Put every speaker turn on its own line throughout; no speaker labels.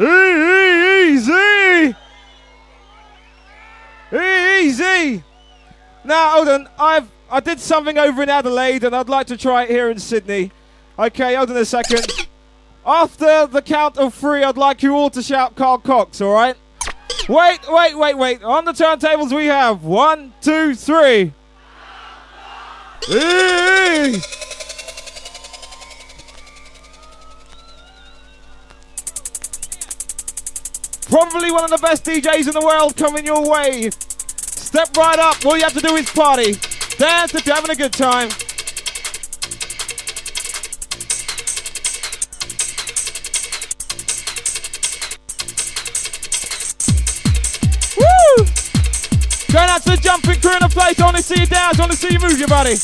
Easy. Easy. Now, hold on. I've I did something over in Adelaide, and I'd like to try it here in Sydney. Okay, hold on a second. After the count of three, I'd like you all to shout Carl Cox. All right? Wait, wait, wait, wait. On the turntables, we have one, two, three. Easy. Probably one of the best DJs in the world coming your way. Step right up. All you have to do is party. Dance if you're having a good time. Woo! Going out to the jumping crew in the place. I want to see you dance. I want to see you move your body.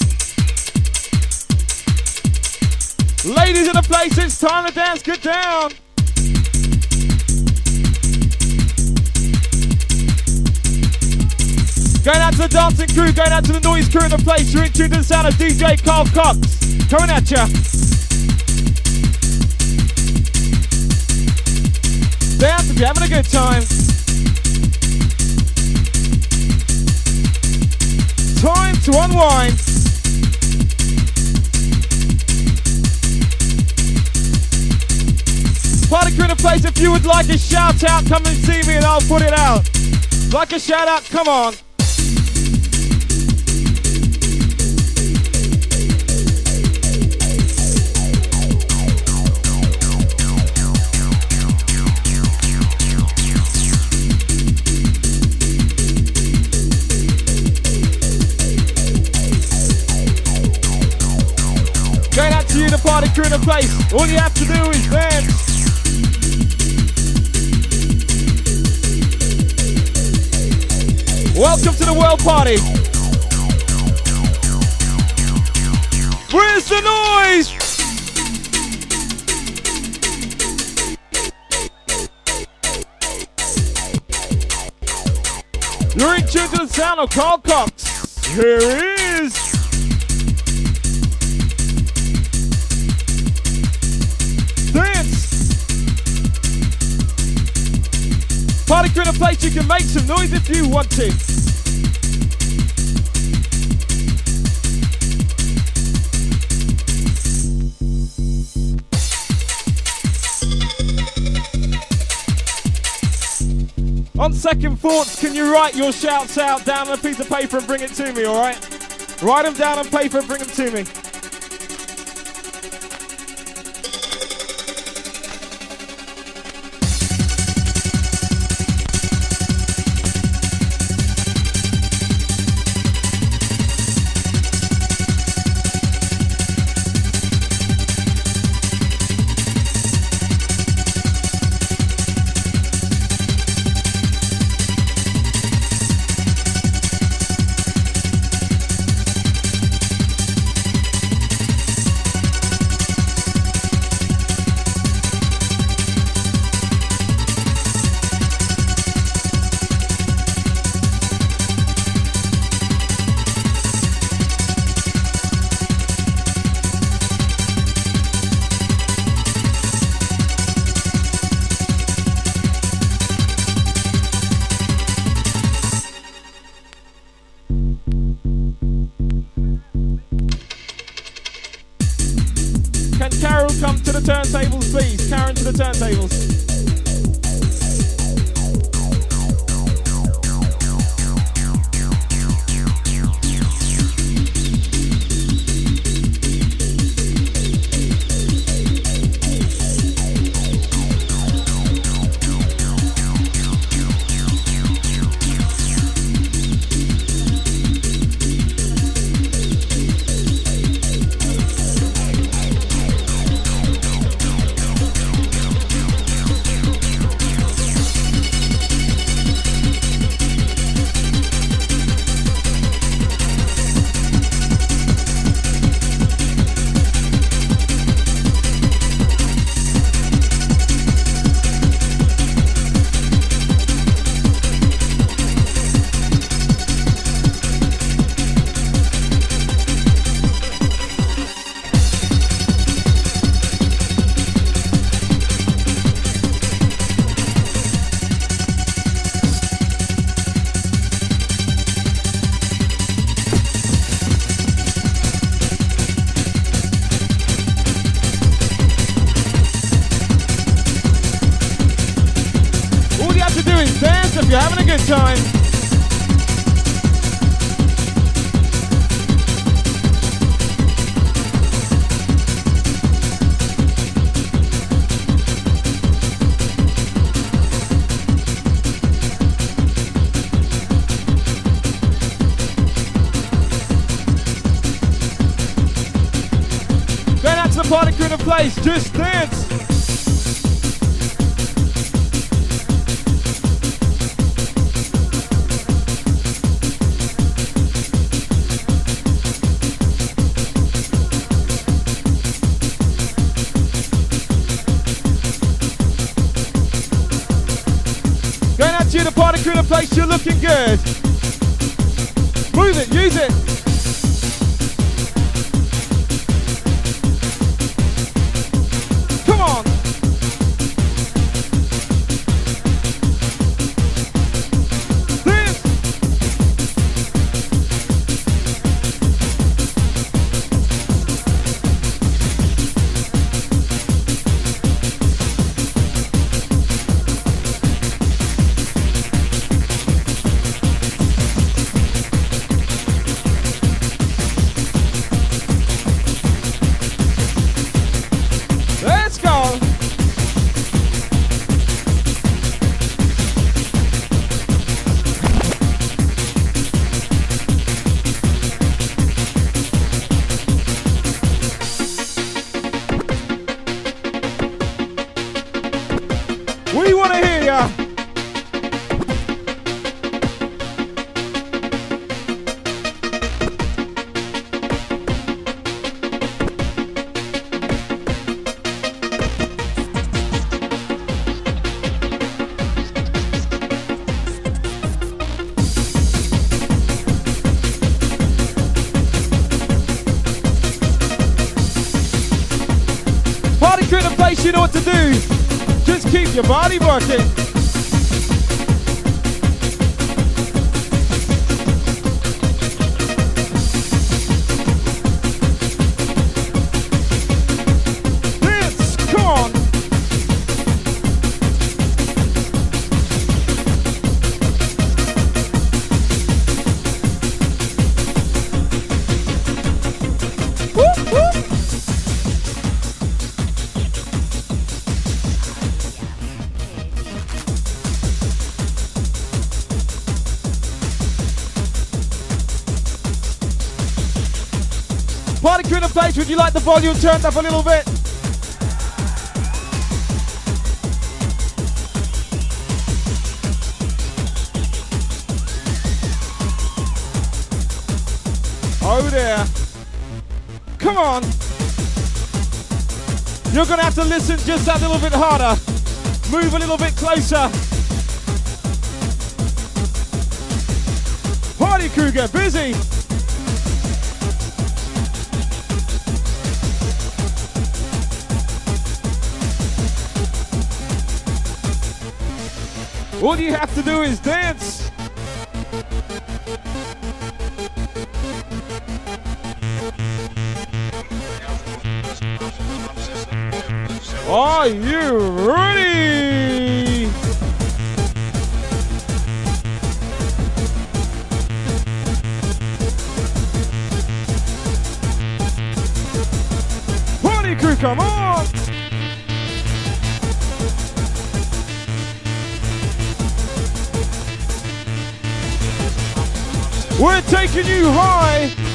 Ladies in the place, it's time to dance. Get down. Going out to the dancing crew, going out to the noise crew in the place. You're in tune to the sound of DJ Carl Cox. Coming at ya. Dance if you're having a good time. Time to unwind. Party crew in the place, if you would like a shout out, come and see me and I'll put it out. Like a shout out, come on. Party in the place. All you have to do is dance. Welcome to the world party. Where's the noise? You're in tune to the sound of Carl Cox. Here he is. Party crew in a place you can make some noise if you want to. On second thoughts, can you write your shouts out down on a piece of paper and bring it to me, alright? Write them down on paper and bring them to me. the volume turned up a little bit. Oh there. Come on. You're gonna have to listen just a little bit harder. Move a little bit closer. Party Kruger, busy. All you have to do is dance. Are you ready? Party crew, come on! We're taking you high.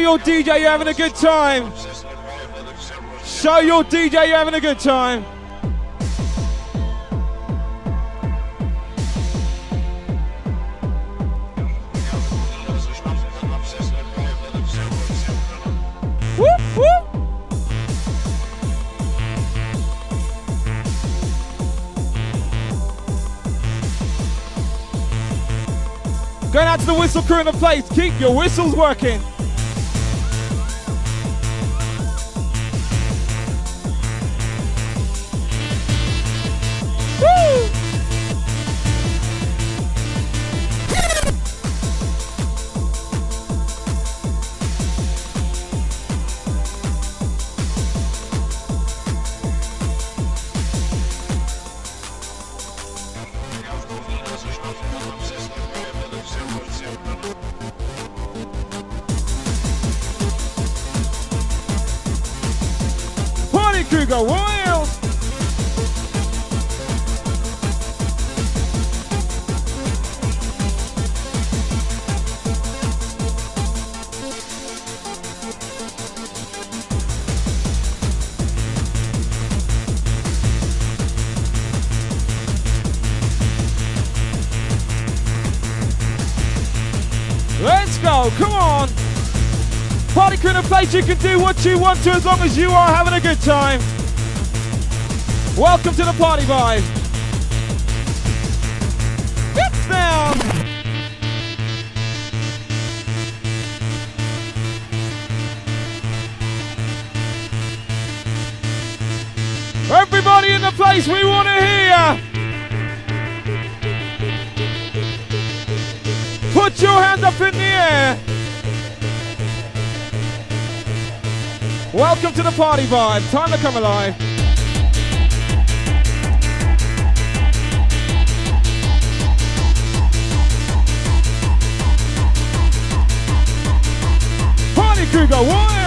Your DJ you're having a good time. Show your DJ you're having a good time. Whoop. Going out to the whistle crew in the place. Keep your whistles working. Place you can do what you want to as long as you are having a good time. Welcome to the party vibe. Welcome to the party vibe. Time to come alive. Party crew go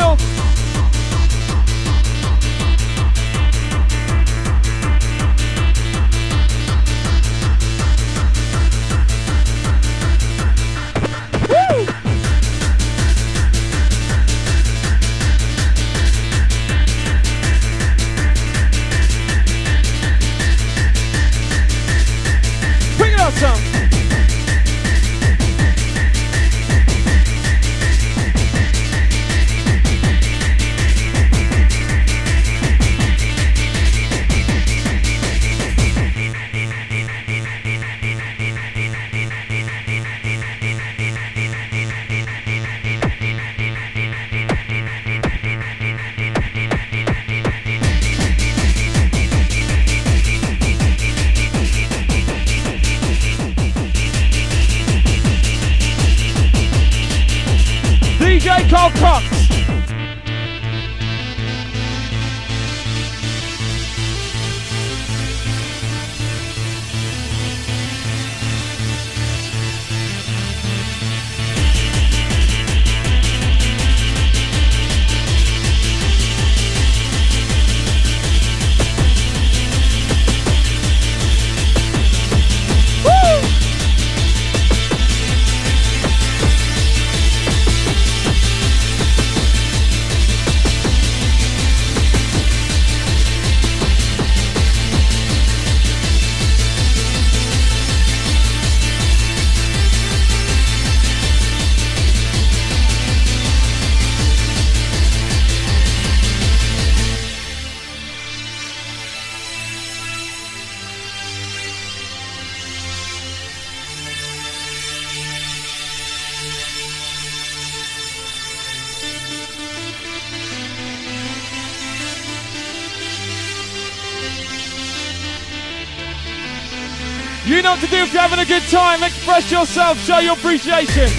a good time. Express yourself, show your appreciation.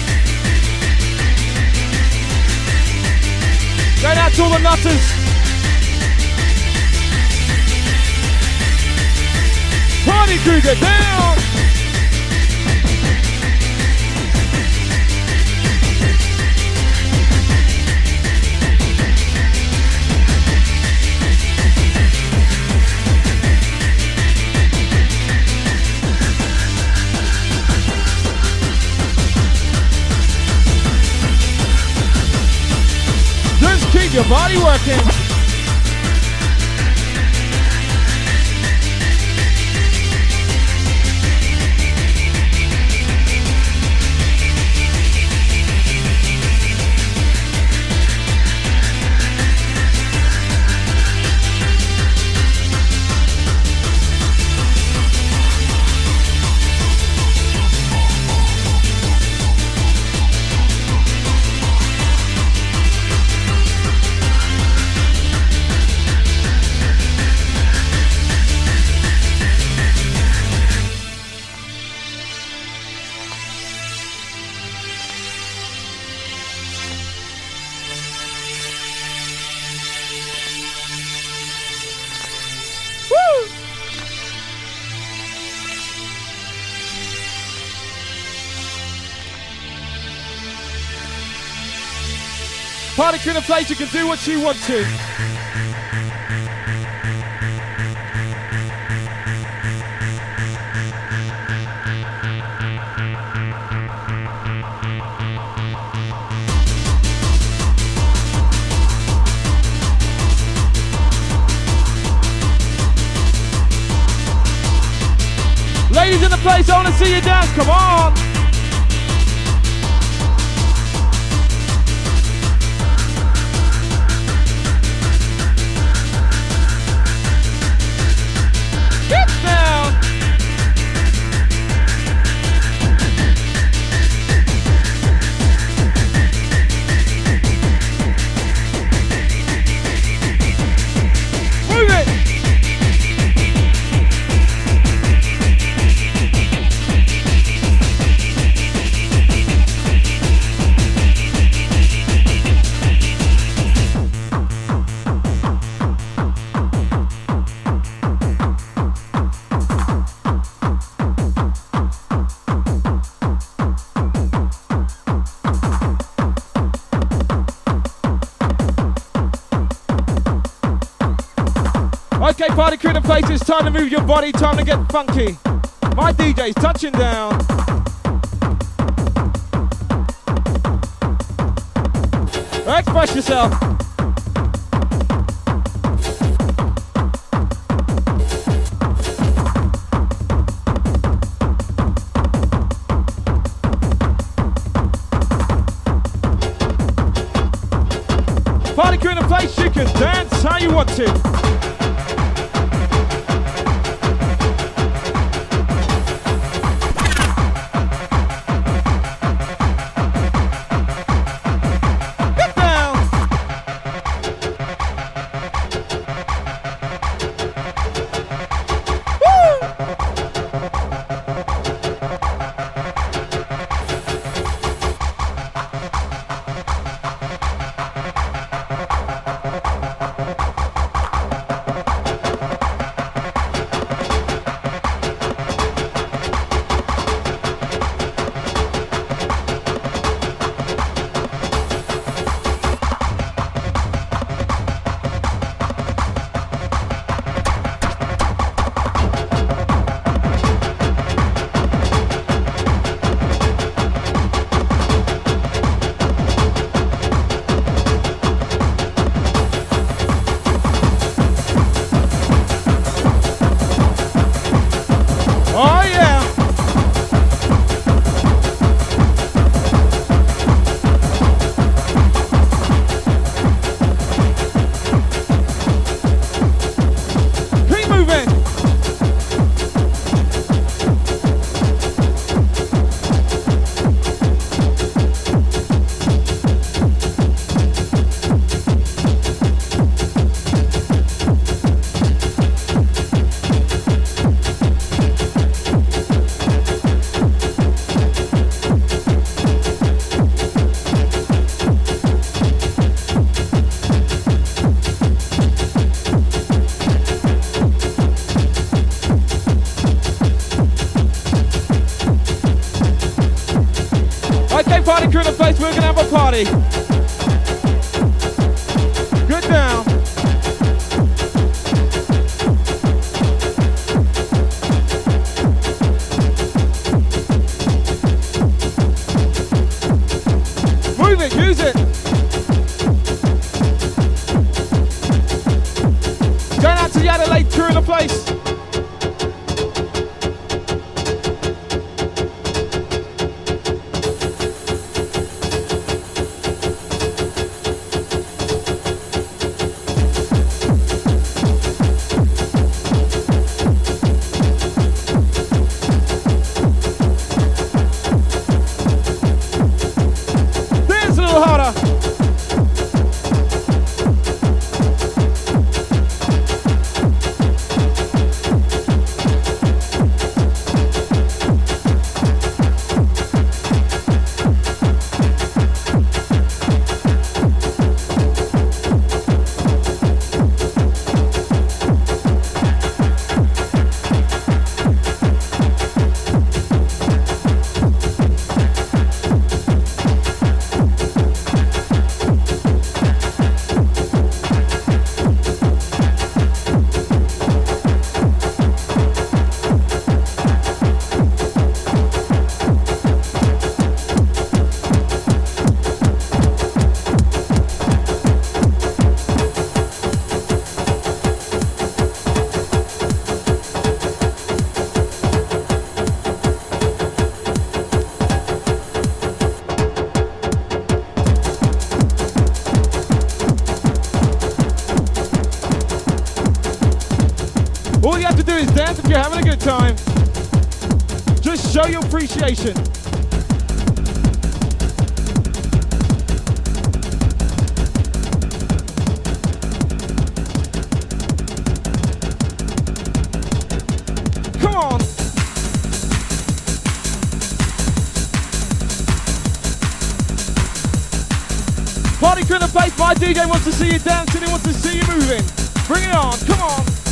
Going out to all the nutters. Party crew, get down. Your body working. You can do what you want to. Ladies in the place, I want to see you dance. Come on. Party crew in the place, it's time to move your body, time to get funky. My DJ's touching down. Express yourself. Party crew in the place, you can dance how you want to. party crew in the place, we're gonna have a party. Appreciation. Come on. Party crew in the place, my DJ wants to see you dancing, he wants to see you moving. Bring it on, come on.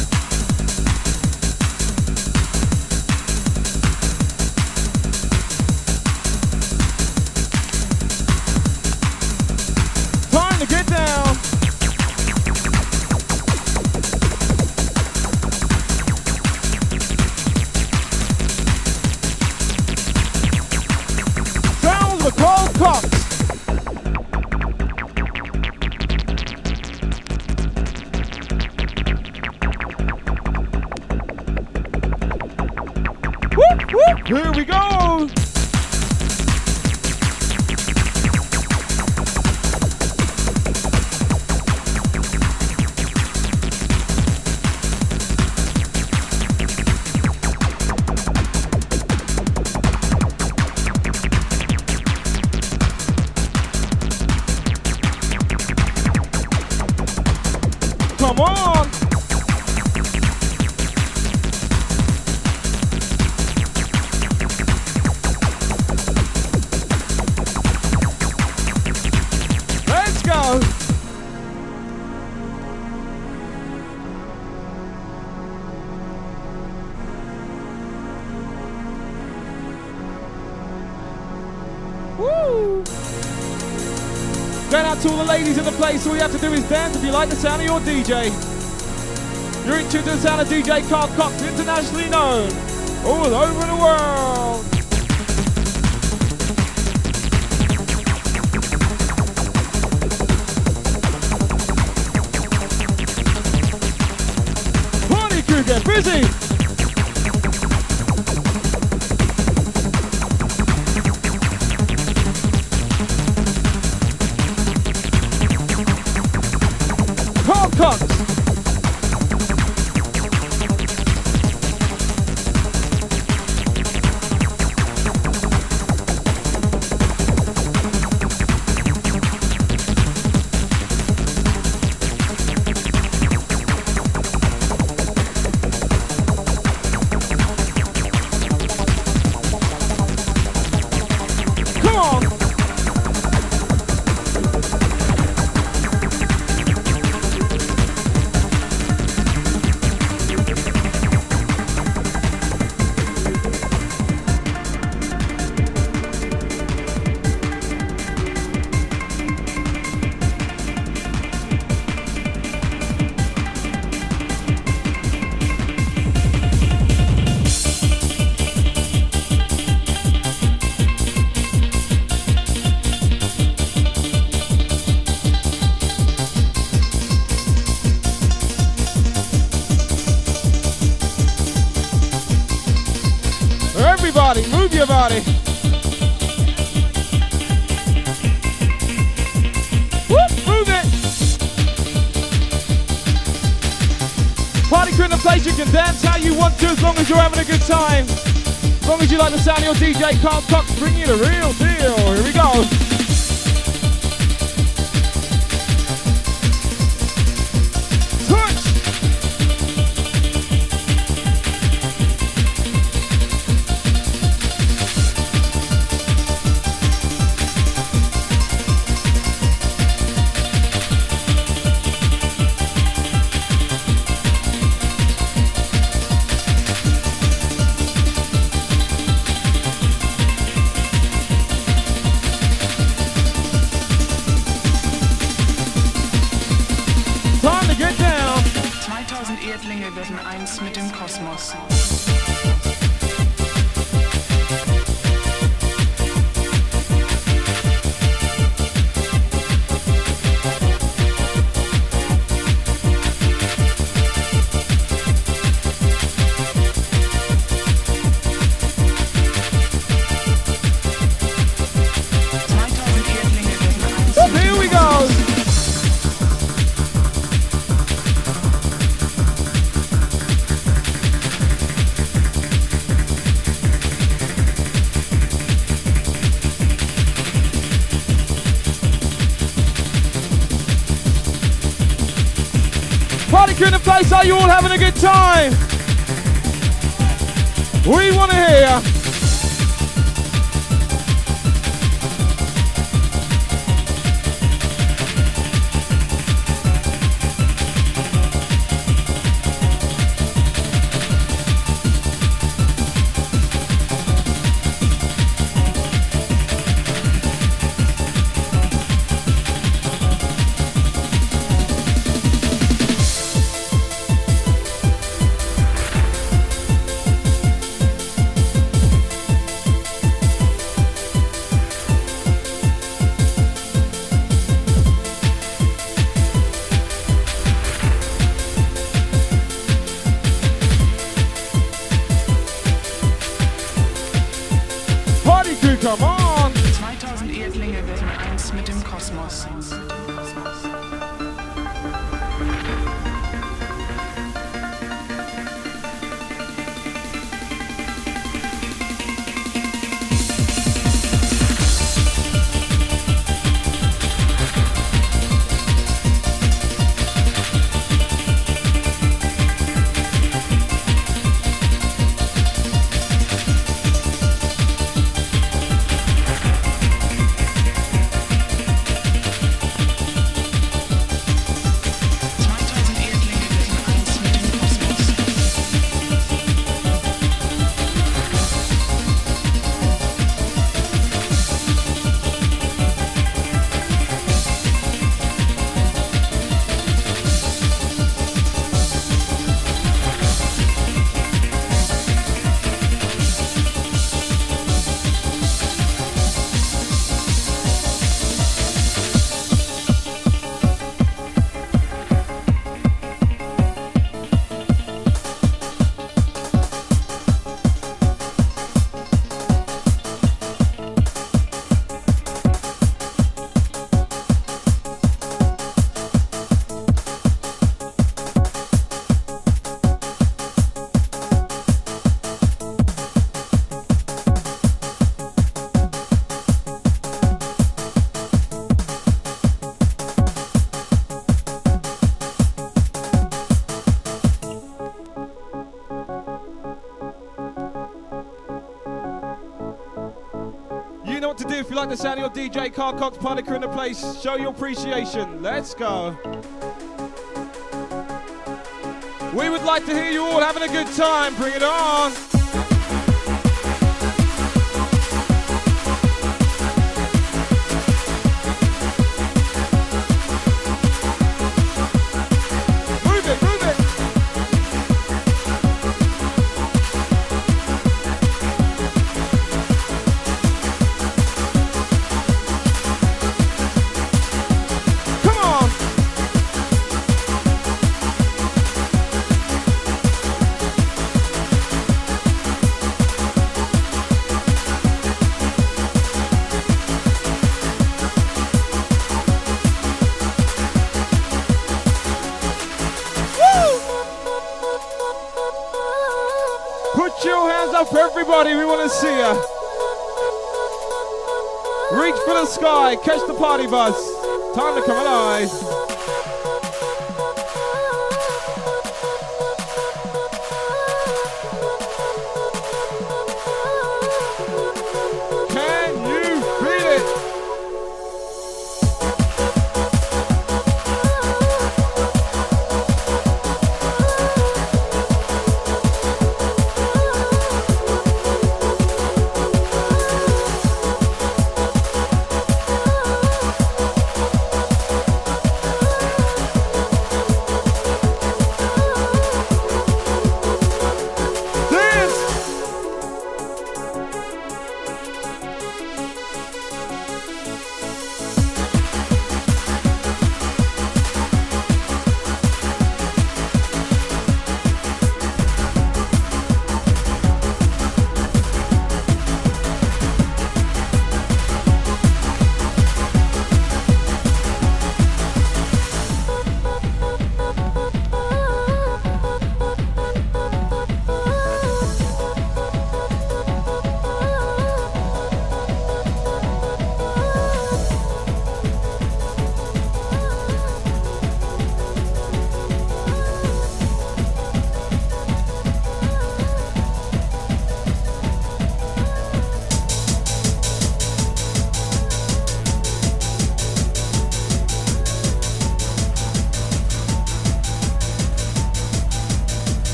Place. All you have to do is dance if you like the sound of your DJ. You're in tune to the sound of DJ Carl Cox, internationally known all over the world. Your DJ Carl time? We want to hear. The sound of your DJ Carl Cox crew in the place. Show your appreciation. Let's go. We would like to hear you all having a good time. Bring it on.
Party bus. Time to come alive.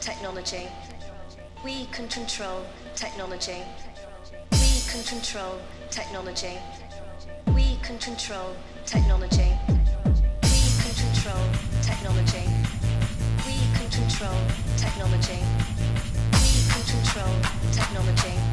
technology. We can control technology. We can control technology. We can control technology. We can control technology. We
can control technology. We can control technology.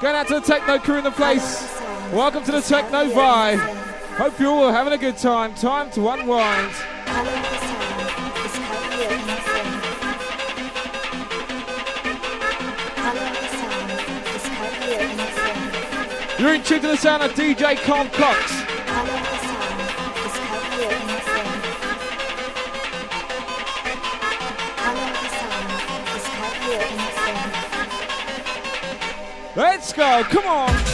To the techno crew in the place. Welcome to the techno vibe. Hope you're all having a good time. Time to unwind. You're in tune to the sound of DJ Carl Cox. Let's go. Come on.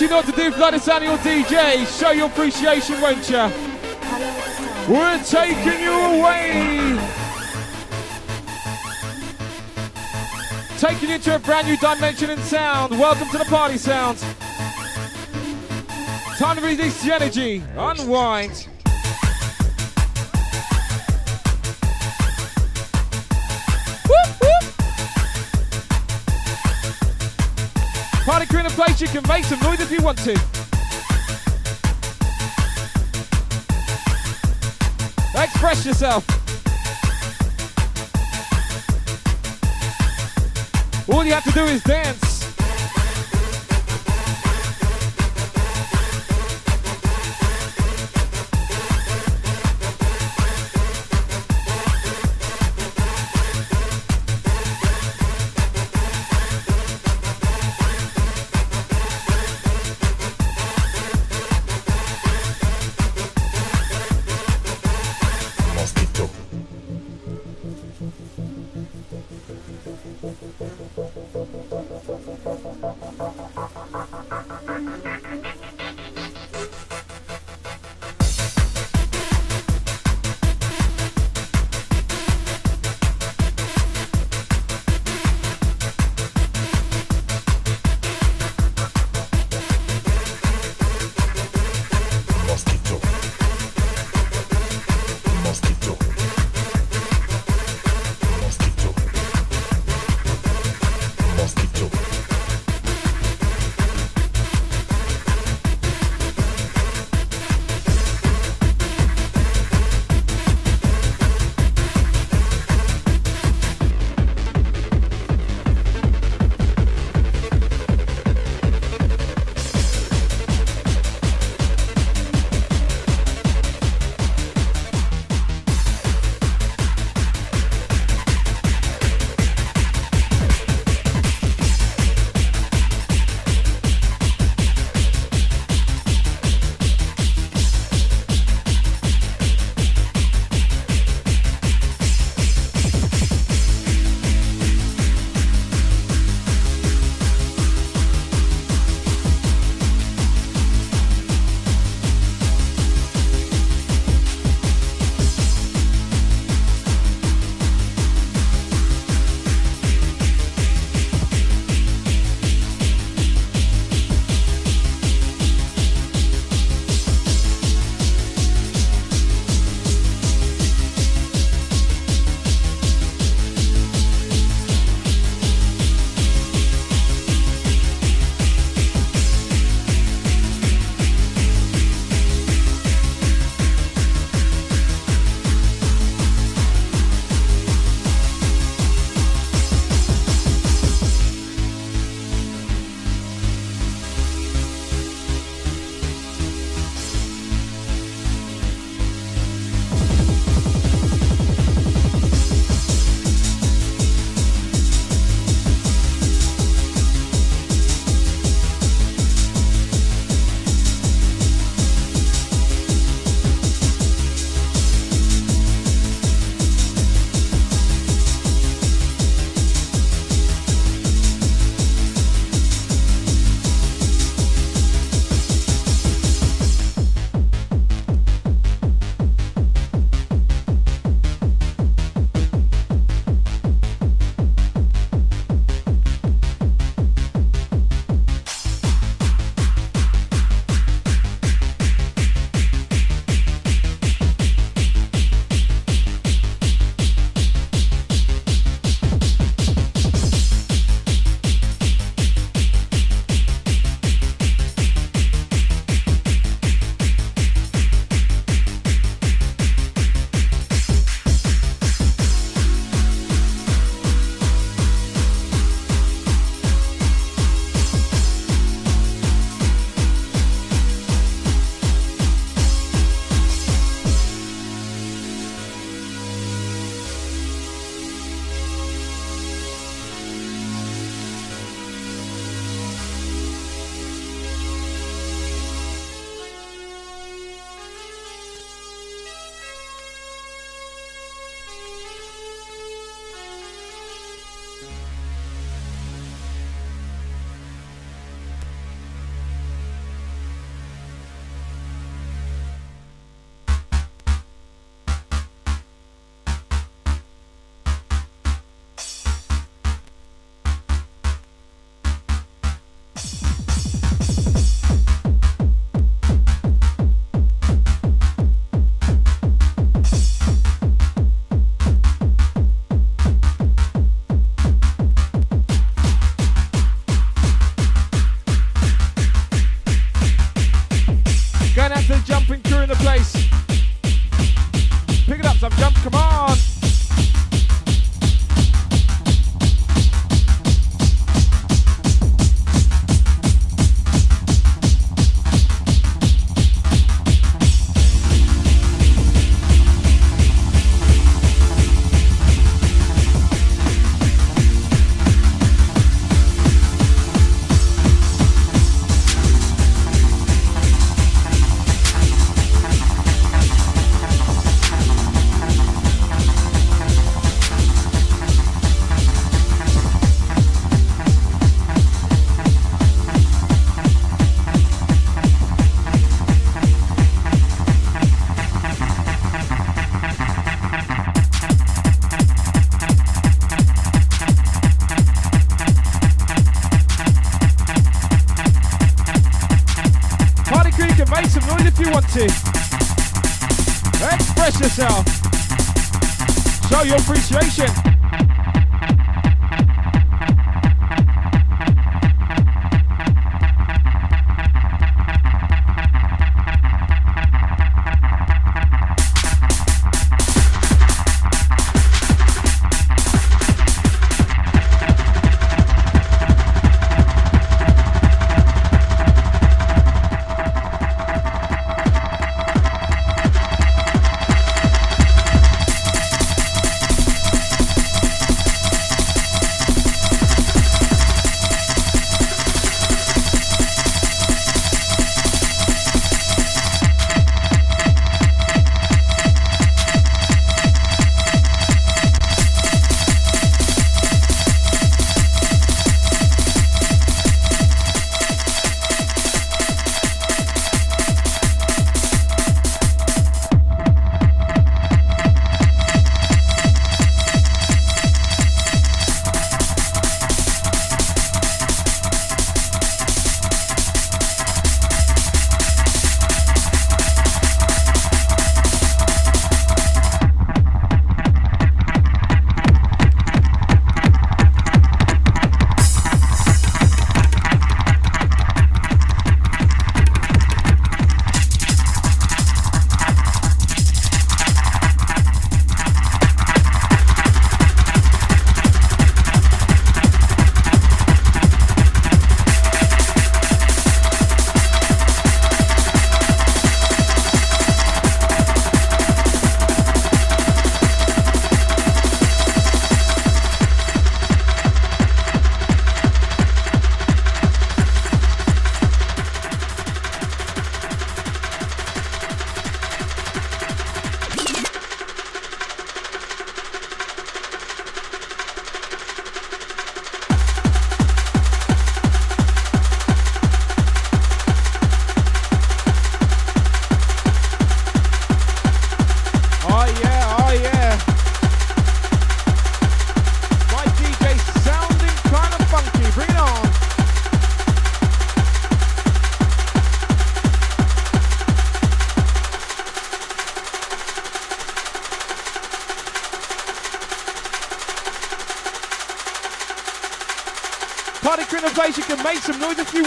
You know what to do, Vladisani or DJ. Show your appreciation, won't you? We're taking you away. Taking you to a brand new dimension in sound. Welcome to the party sounds. Time to release the energy. Unwind. Place, you can make some noise if you want to. Express yourself. All you have to do is dance.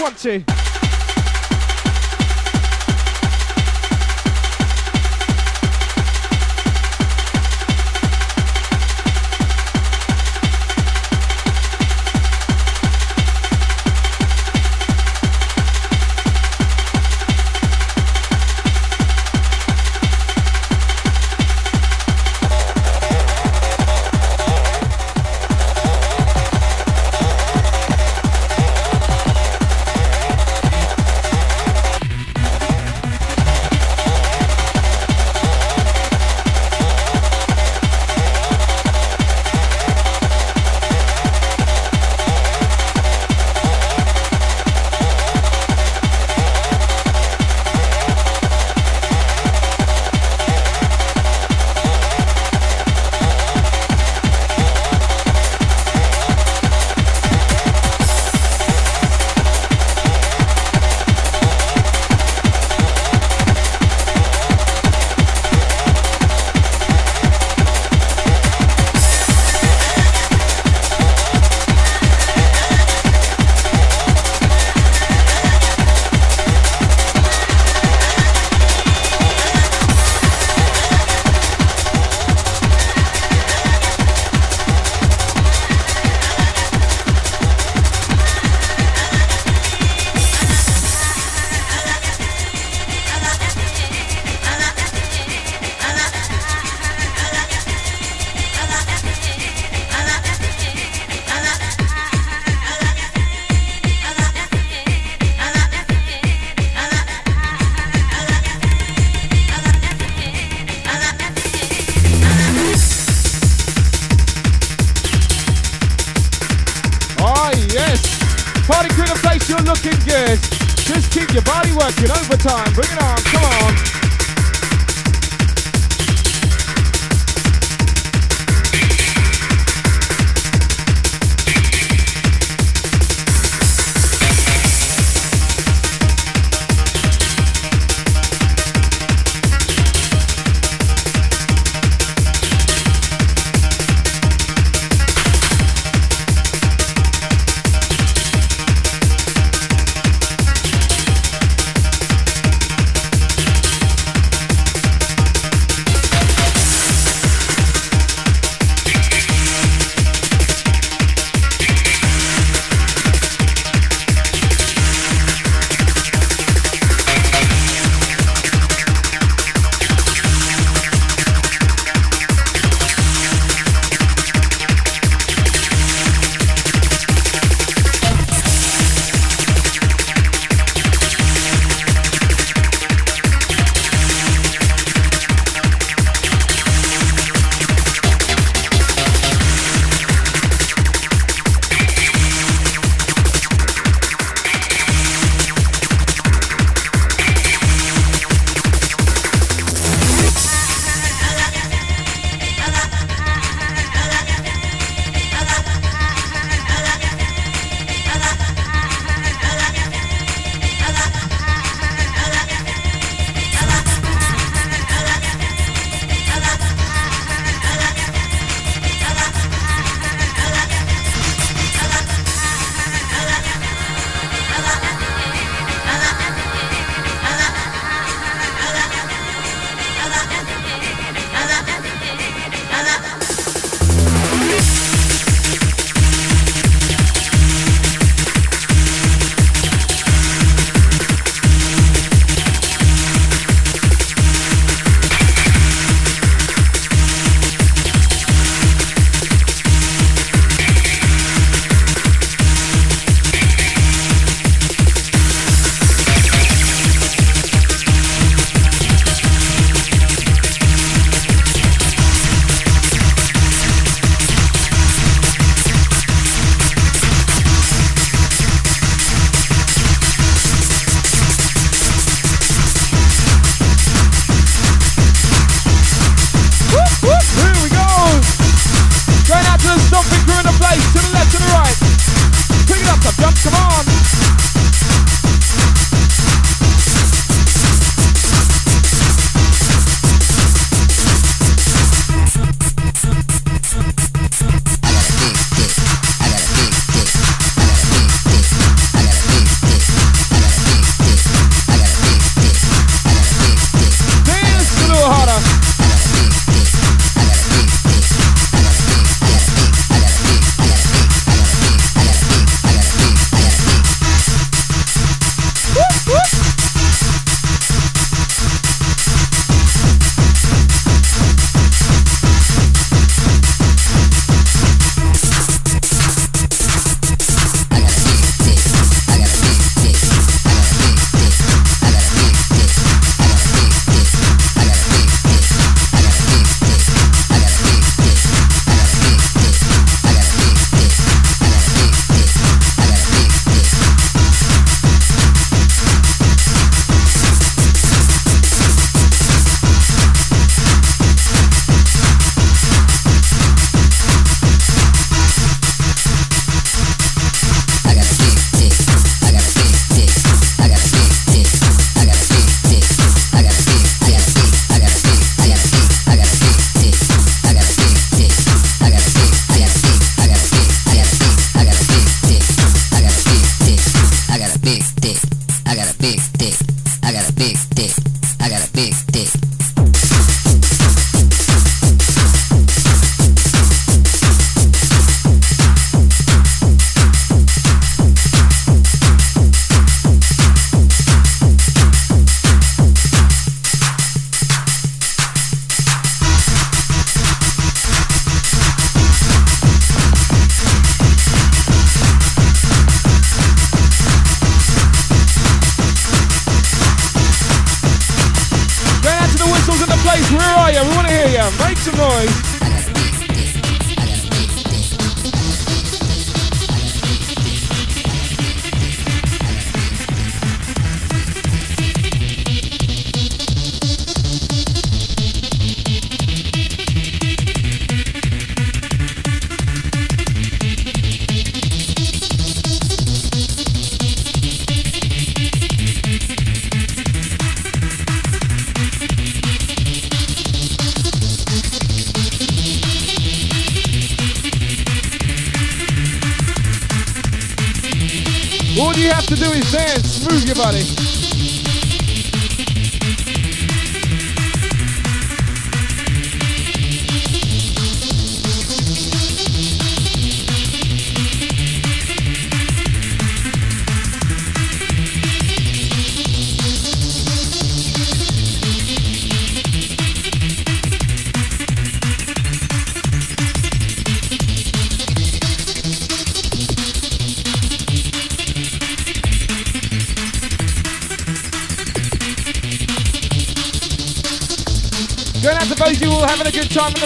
Want to.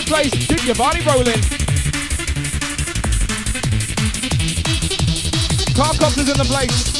Place. Keep your body rolling. Car copters in the place.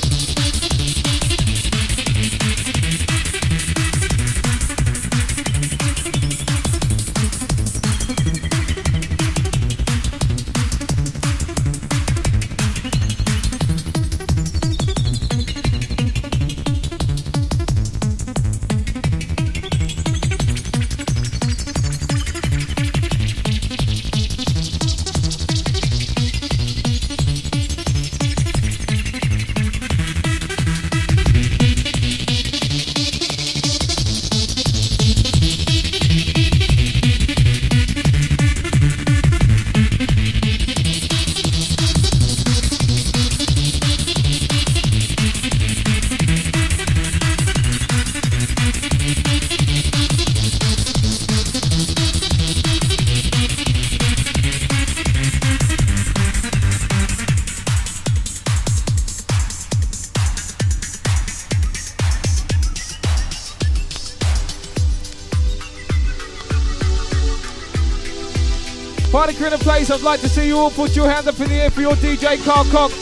I'd like to see you all put your hands up in the air for your DJ Carl Cox.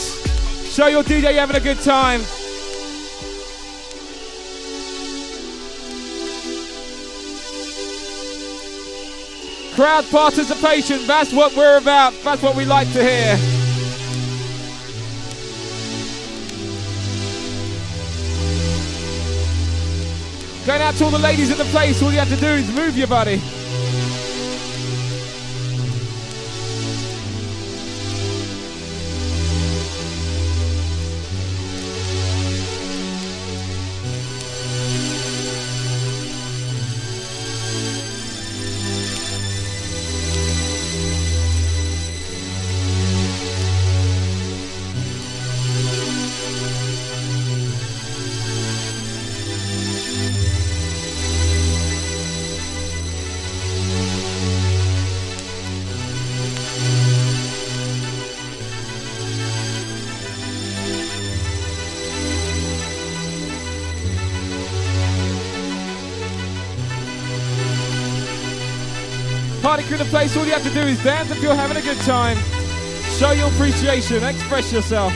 Show your DJ you're having a good time. Crowd participation, that's what we're about. That's what we like to hear. Going out to all the ladies in the place, all you have to do is move your body. Through the place. All you have to do is dance if you're having a good time. Show your appreciation, express yourself.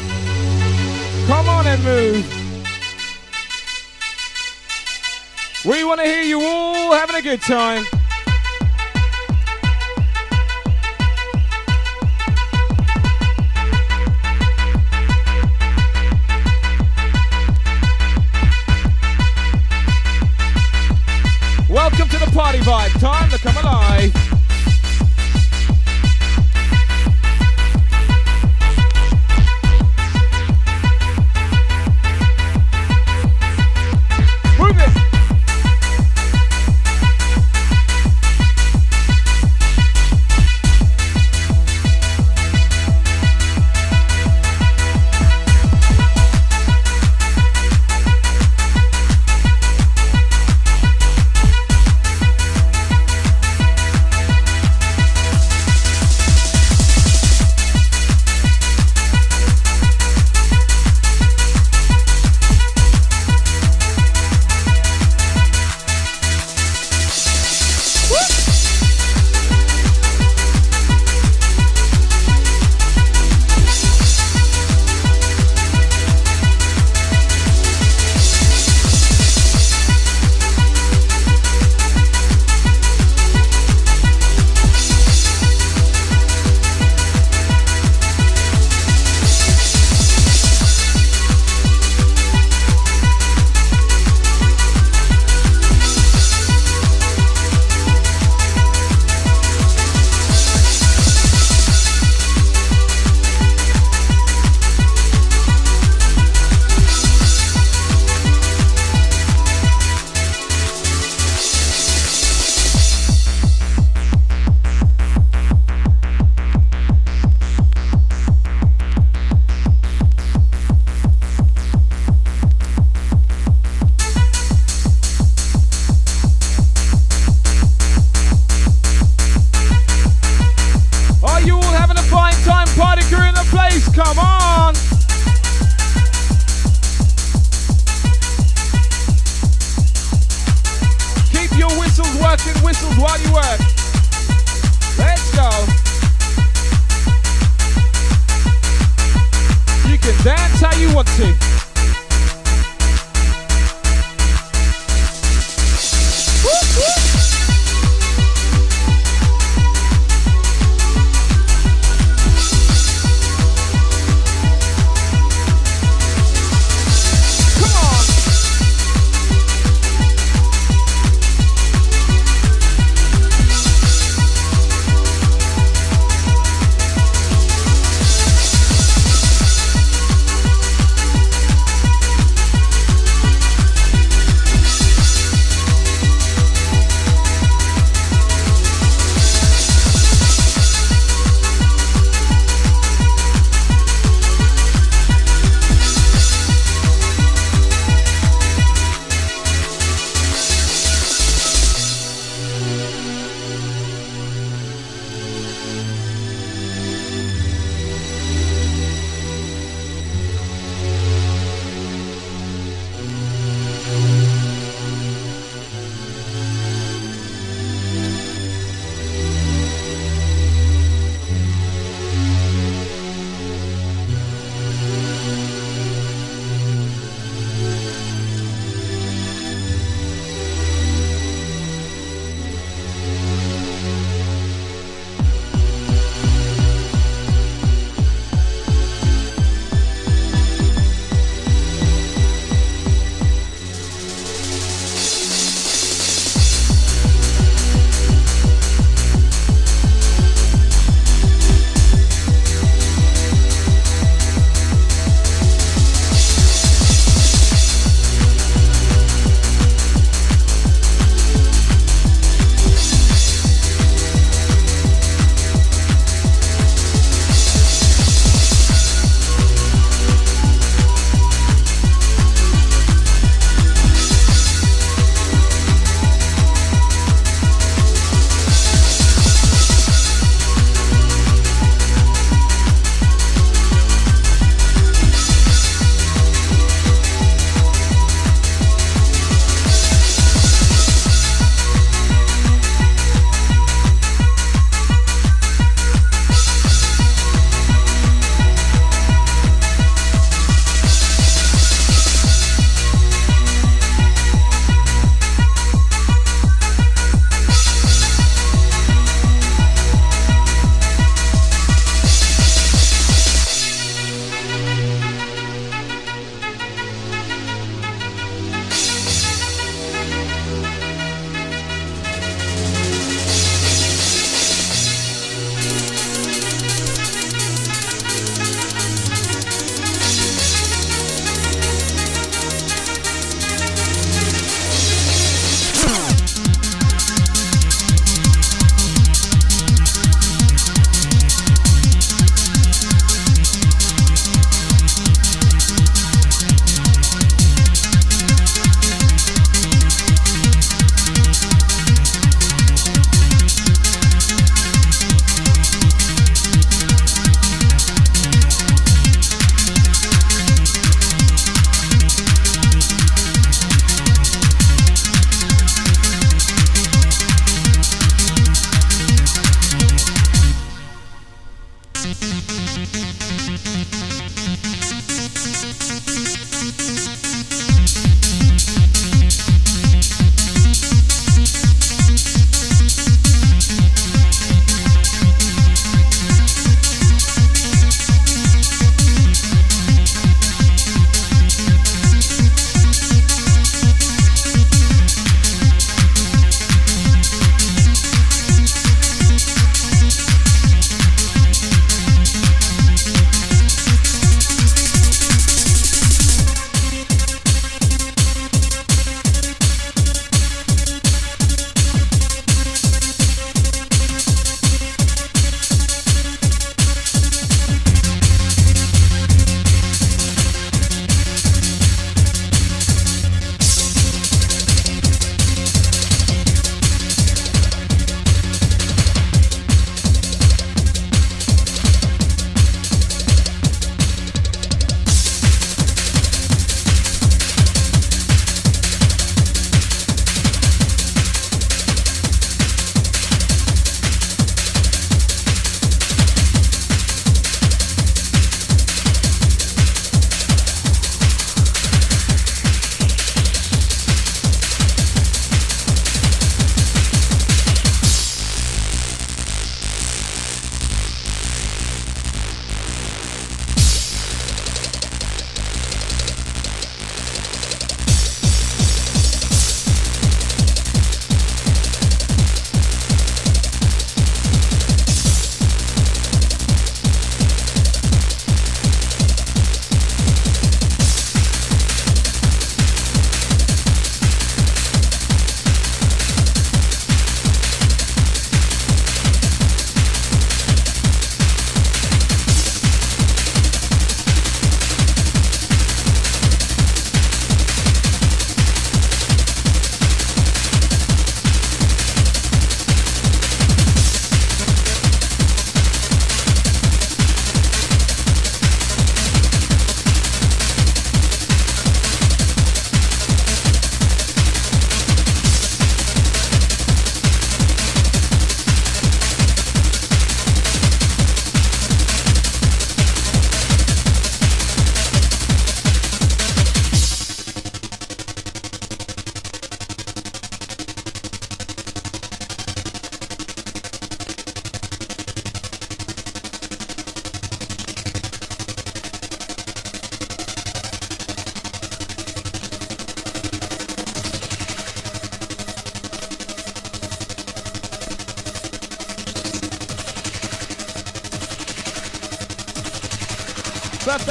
Come on and move. We want to hear you all having a good time. Welcome to the party vibe. Time to come alive.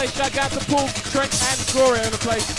Birthday shout out to Paul, Trent, and Gloria in the place.